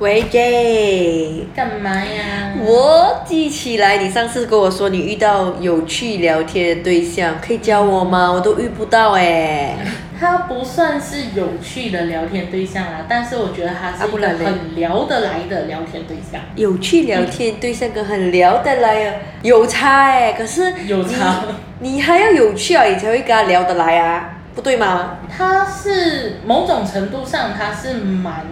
喂，J，干嘛呀？我记起来，你上次跟我说你遇到有趣聊天的对象，可以教我吗？我都遇不到哎。他不算是有趣的聊天对象啊，但是我觉得他是很聊得来的聊天对象。有趣聊天对象跟很聊得来啊，有差哎。可是有差你，你还要有趣啊，你才会跟他聊得来啊，不对吗？他是某种程度上他是蛮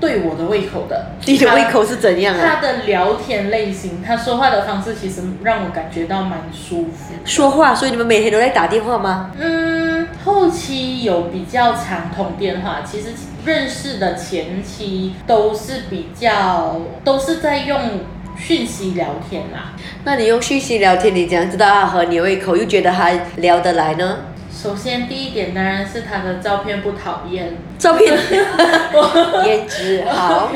对我的胃口的。你的胃口是怎样他啊？的聊天类型，他说话的方式其实让我感觉到蛮舒服。说话，所以你们每天都在打电话吗？嗯，后期有比较常通电话，其实认识的前期都是比较都是在用讯息聊天啦。那你用讯息聊天，你怎样知道他合你胃口，又觉得他聊得来呢？首先第一点当然是他的照片不讨厌，照片 颜值好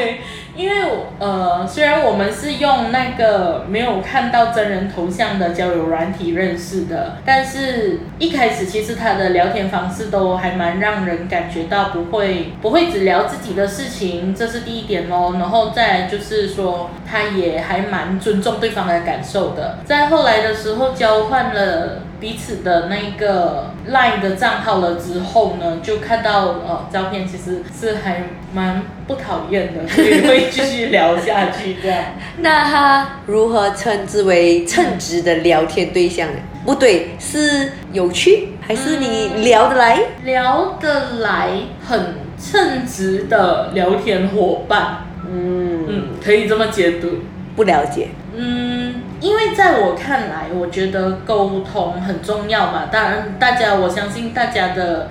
因为呃，虽然我们是用那个没有看到真人头像的交友软体认识的，但是一开始其实他的聊天方式都还蛮让人感觉到不会不会只聊自己的事情，这是第一点咯。然后再来就是说，他也还蛮尊重对方的感受的。在后来的时候交换了。彼此的那个 LINE 的账号了之后呢，就看到呃照片其实是还蛮不讨厌的，所以会继续聊下去这样。那他如何称之为称职的聊天对象呢？不对，是有趣还是你聊得来？聊得来，很称职的聊天伙伴，嗯，嗯，可以这么解读。不了解。嗯，因为在我看来，我觉得沟通很重要嘛。当然，大家我相信大家的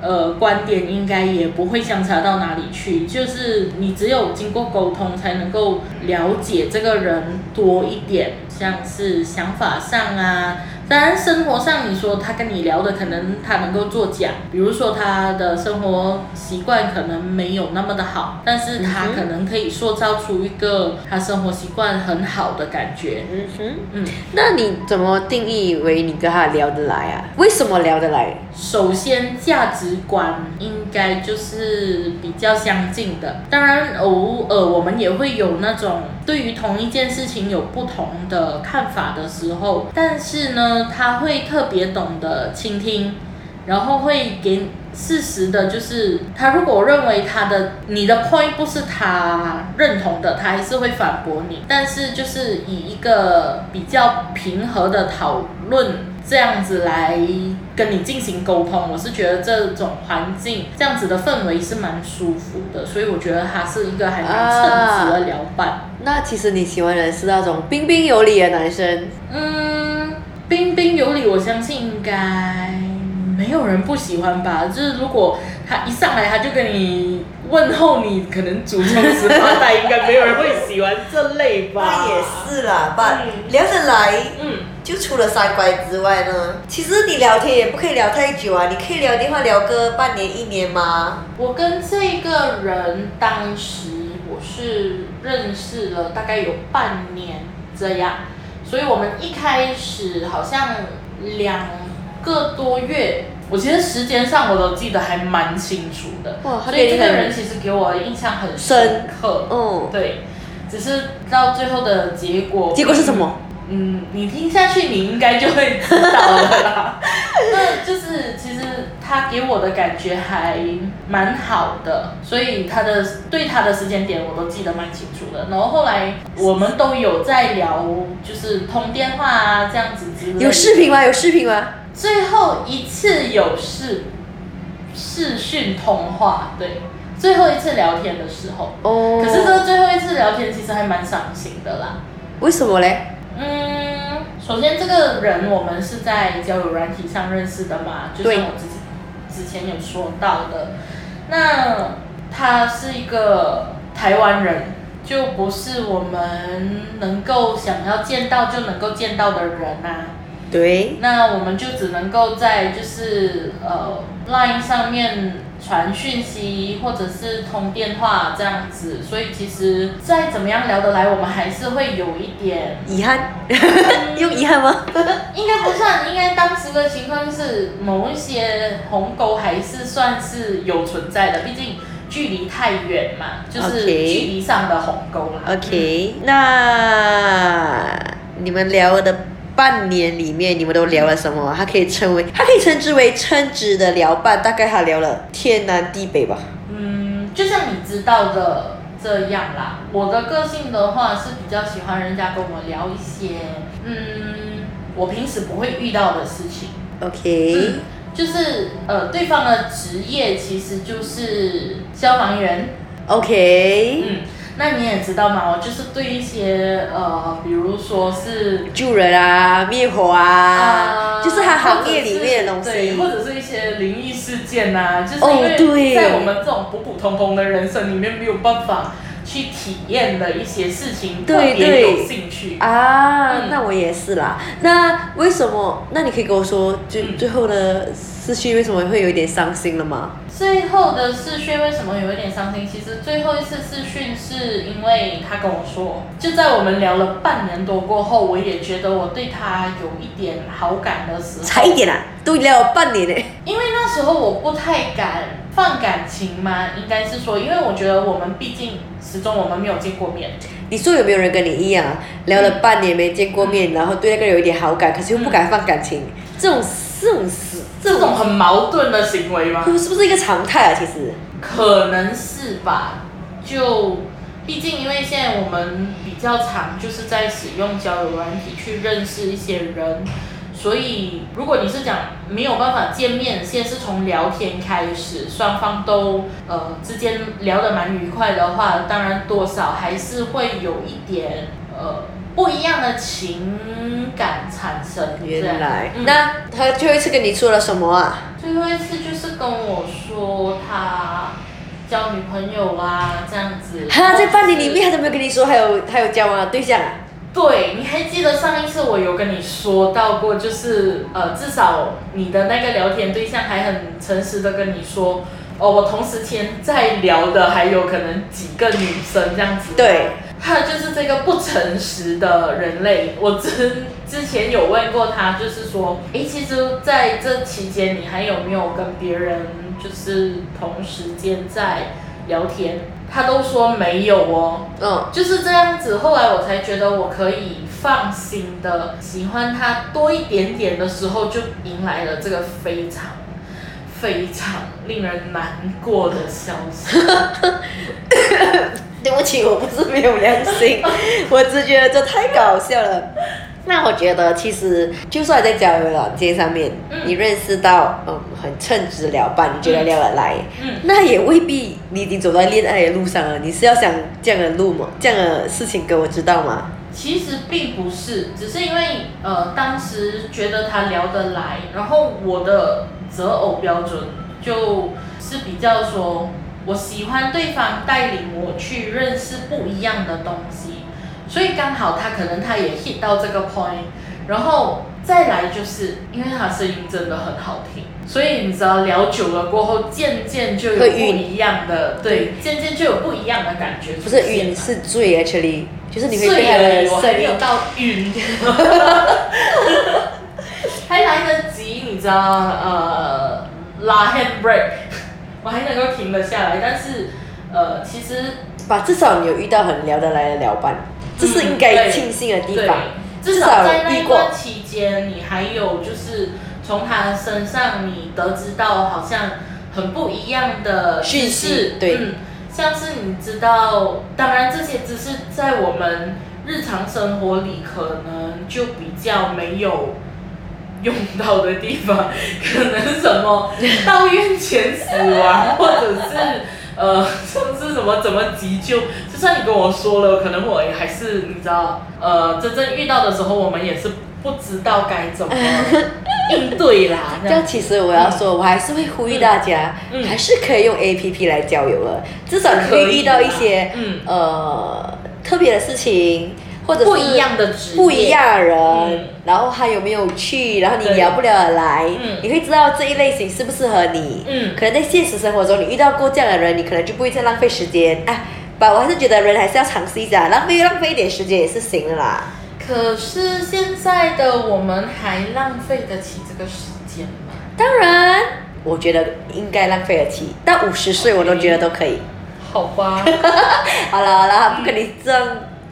呃观点应该也不会相差到哪里去。就是你只有经过沟通，才能够了解这个人多一点，像是想法上啊。当然，生活上你说他跟你聊的，可能他能够作假，比如说他的生活习惯可能没有那么的好，但是他可能可以塑造出一个他生活习惯很好的感觉。嗯哼，嗯，那你怎么定义为你跟他聊得来啊？为什么聊得来？首先价值观应该就是比较相近的，当然偶尔我们也会有那种对于同一件事情有不同的看法的时候，但是呢，他会特别懂得倾听，然后会给适时的，就是他如果认为他的你的 point 不是他认同的，他还是会反驳你，但是就是以一个比较平和的讨论。这样子来跟你进行沟通，我是觉得这种环境这样子的氛围是蛮舒服的，所以我觉得他是一个还蛮称职的聊伴。那其实你喜欢的是那种彬彬有礼的男生，嗯，彬彬有礼，我相信应该没有人不喜欢吧。就是如果他一上来他就跟你问候你，可能祖宗十八代，应该没有人会喜欢这类吧。是啦，爸嗯聊得来。嗯，就除了三观之外呢，其实你聊天也不可以聊太久啊，你可以聊电话聊个半年一年吗？我跟这个人当时我是认识了大概有半年这样，所以我们一开始好像两个多月，我其实时间上我都记得还蛮清楚的。哇所以这个人其实给我的印象很深深刻。嗯，对，只是到最后的结果，结果是什么？嗯，你听下去，你应该就会知道了啦。那就是其实他给我的感觉还蛮好的，所以他的对他的时间点我都记得蛮清楚的。然后后来我们都有在聊，就是通电话啊这样子之类的。有视频吗？有视频吗？最后一次有视视讯通话，对，最后一次聊天的时候。哦，可是这最后一次聊天其实还蛮伤心的啦。为什么嘞？嗯，首先这个人我们是在交友软体上认识的嘛，就对像我之之前有说到的。那他是一个台湾人，就不是我们能够想要见到就能够见到的人啊。对，那我们就只能够在就是呃 Line 上面传讯息或者是通电话这样子，所以其实再怎么样聊得来，我们还是会有一点遗憾，用遗憾吗？应该不算，应该当时的情况是某一些鸿沟还是算是有存在的，毕竟距离太远嘛，就是距离上的鸿沟啦。OK，那你们聊的半年里面，你们都聊了什么？他可以称为，它可以称之为称职的聊伴，大概他聊了天南地北吧。嗯，就像你知道的这样啦。我的个性的话是比较喜欢人家跟我聊一些，嗯，我平时不会遇到的事情。OK，、就是呃，对方的职业其实就是消防员。OK，、嗯，那你也知道嘛，我就是对一些呃，比如说是救人啊，灭火啊，就是他行业里面的东对，或者是一些灵异事件呐、就是哦因对。为在我们这种普普通通的人生里面没有办法去体验的一些事情，特对别对有兴趣。啊，嗯那我也是啦。那为什么？那你可以跟我说，最、嗯最后的思绪为什么会有一点伤心了吗？最后的试训为什么有一点伤心？其实最后一次试训是因为他跟我说，就在我们聊了半年多过后，我也觉得我对他有一点好感的时候，差一点啊，都聊了半年呢。因为那时候我不太敢放感情嘛，应该是说，因为我觉得我们毕竟始终我们没有见过面，你说有没有人跟你一样，聊了半年没见过面，然后对那个人有一点好感，可是又不敢放感情，这种这种事，这种很矛盾的行为吗？是不是一个常态啊？其实，可能是吧，就毕竟因为现在我们比较常就是在使用交友软体去认识一些人，所以如果你是讲没有办法见面，先是从聊天开始，双方都呃之间聊得蛮愉快的话，当然多少还是会有一点呃不一样的情感产生。原来，嗯那他最后一次跟你说了什么啊？最后一次就是跟我说他交女朋友啊，这样子。他在半年里面，他都没有跟你说还有还有交往的对象啊？对，你还记得上一次我有跟你说到过，就是呃，至少你的那个聊天对象还很诚实的跟你说，哦，我同时间在聊的还有可能几个女生这样子。对，他就是这个不诚实的人类。我之之前有问过他，就是说，诶，其实在这期间你还有没有跟别人就是同时间在聊天？他都说没有哦。嗯，就是这样子，后来我才觉得我可以放心的喜欢他多一点点的时候，就迎来了这个非常非常令人难过的消息。对不起，我不是没有良心，我只觉得这太搞笑了。那我觉得，其实就算在交友软件上面，嗯你认识到嗯很称职聊伴，你觉得聊得来，嗯那也未必你已经走在恋爱的路上了。你是要想这样的路吗？这样的事情给我知道吗？其实并不是，只是因为呃当时觉得他聊得来，然后我的择偶标准就是比较说，我喜欢对方带领我去认识不一样的东西，所以刚好他可能他也 hit 到这个 point，然后再来就是因为他声音真的很好听，所以你知道聊久了过后，渐渐就有不一样的，对，渐渐就有不一样的感觉不，是晕，是醉，actually，就是你会被睡他的而已我还声音没有到晕，还来得及，你知道呃拉 handbrake，我还能够停得下来，但是呃其实把，至少你有遇到很聊得来的聊伴，这是应该庆幸的地方。，至至少少在那一段期间，你还有就是从他身上你得知到好像很不一样的对嗯，像是你知道，当然这些知识在我们日常生活里可能就比较没有。用到的地方，可能什么到院前死亡，或者是呃，甚至什么怎么急救，就算你跟我说了，可能我也还是你知道，呃，真正遇到的时候，我们也是不知道该怎么 应对啦。这样。其实我要说，我还是会呼吁大家，嗯。还是可以用 A P P 来交友了。至少你可以会遇到一些嗯。呃特别的事情，或者是不一样的职业。不一样的人，嗯然后他有没有去，然后你聊不聊得来，嗯你会知道这一类型适不适合你。嗯可能在现实生活中你遇到过这样的人，你可能就不会再浪费时间。哎，吧，我还是觉得人还是要尝试一下，浪费浪费一点时间也是行的啦。可是现在的我们还浪费得起这个时间吗？当然，我觉得应该浪费得起。到五十岁我都觉得都可以。好吧，好了好了，不跟你这样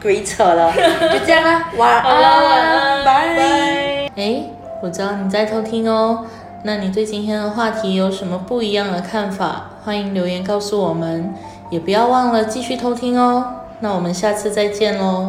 鬼扯了，就这样啦，晚安，拜。拜。哎，我知道你在偷听哦。那你对今天的话题有什么不一样的看法？欢迎留言告诉我们，也不要忘了继续偷听哦。那我们下次再见喽。